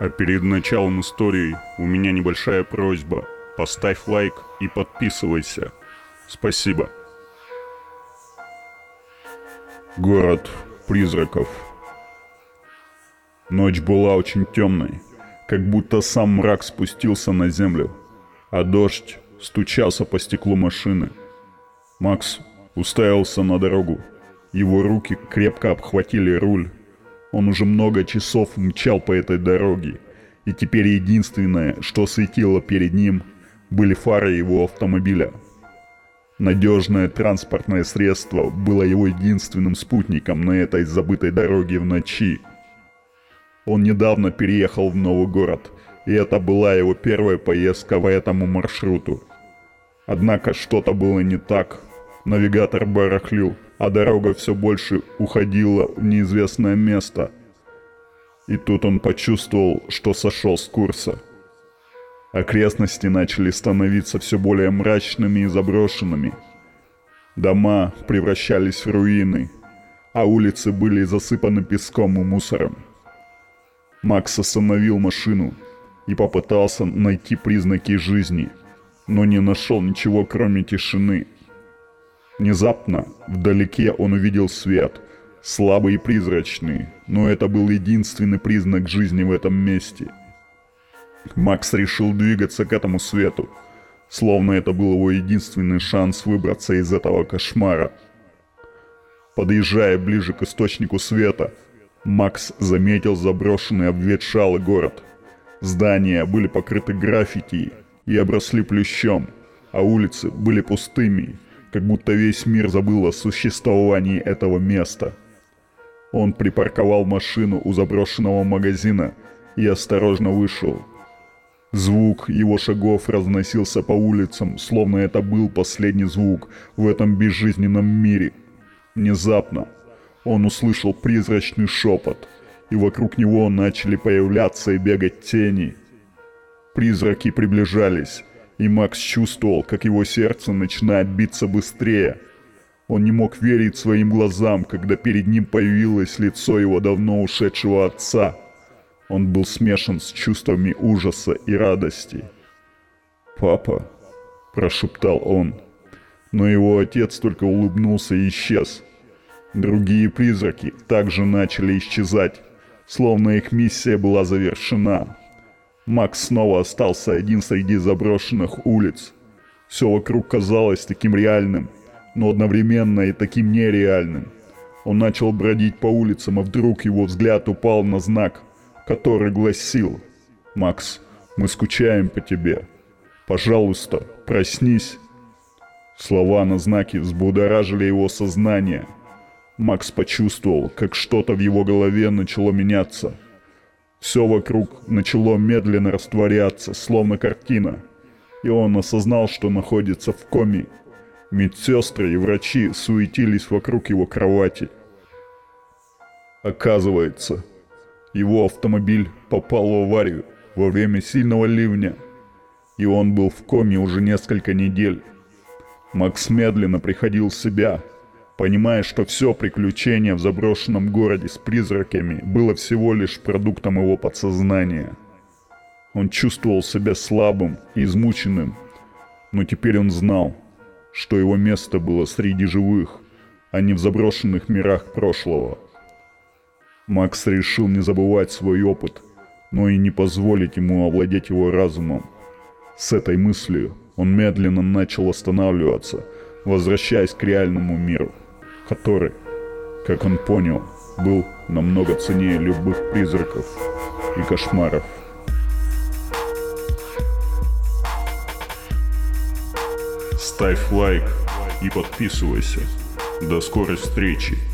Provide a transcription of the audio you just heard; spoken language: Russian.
А перед началом истории у меня небольшая просьба. Поставь лайк и подписывайся. Спасибо. Город призраков. Ночь была очень темной, как будто сам мрак спустился на землю, а дождь стучался по стеклу машины. Макс уставился на дорогу. Его руки крепко обхватили руль. Он уже много часов мчал по этой дороге, и теперь единственное, что светило перед ним, были фары его автомобиля – Надежное транспортное средство было его единственным спутником на этой забытой дороге в ночи. Он недавно переехал в новый город, и это была его первая поездка по этому маршруту. Однако что-то было не так. Навигатор барахлил, а дорога все больше уходила в неизвестное место. И тут он почувствовал, что сошел с курса. Окрестности начали становиться все более мрачными и заброшенными. Дома превращались в руины, а улицы были засыпаны песком и мусором. Макс остановил машину и попытался найти признаки жизни, но не нашел ничего кроме тишины. Внезапно вдалеке он увидел свет, слабый и призрачный, но это был единственный признак жизни в этом месте – Макс решил двигаться к этому свету, словно это был его единственный шанс выбраться из этого кошмара. Подъезжая ближе к источнику света, Макс заметил заброшенный обветшалый город. Здания были покрыты граффити и обросли плющом, а улицы были пустыми, как будто весь мир забыл о существовании этого места. Он припарковал машину у заброшенного магазина и осторожно вышел – Звук его шагов разносился по улицам, словно это был последний звук в этом безжизненном мире. Внезапно он услышал призрачный шепот, и вокруг него начали появляться и бегать тени. Призраки приближались, и Макс чувствовал, как его сердце начинает биться быстрее. Он не мог верить своим глазам, когда перед ним появилось лицо его давно ушедшего отца – он был смешан с чувствами ужаса и радости. «Папа», – прошептал он. Но его отец только улыбнулся и исчез. Другие призраки также начали исчезать, словно их миссия была завершена. Макс снова остался один среди заброшенных улиц. Все вокруг казалось таким реальным, но одновременно и таким нереальным. Он начал бродить по улицам, а вдруг его взгляд упал на знак – который гласил «Макс, мы скучаем по тебе. Пожалуйста, проснись». Слова на знаке взбудоражили его сознание. Макс почувствовал, как что-то в его голове начало меняться. Все вокруг начало медленно растворяться, словно картина. И он осознал, что находится в коме. Медсестры и врачи суетились вокруг его кровати. Оказывается, его автомобиль попал в аварию во время сильного ливня, и он был в коме уже несколько недель. Макс медленно приходил в себя, понимая, что все приключение в заброшенном городе с призраками было всего лишь продуктом его подсознания. Он чувствовал себя слабым и измученным, но теперь он знал, что его место было среди живых, а не в заброшенных мирах прошлого. Макс решил не забывать свой опыт, но и не позволить ему овладеть его разумом. С этой мыслью он медленно начал останавливаться, возвращаясь к реальному миру, который, как он понял, был намного ценнее любых призраков и кошмаров. Ставь лайк и подписывайся. До скорой встречи!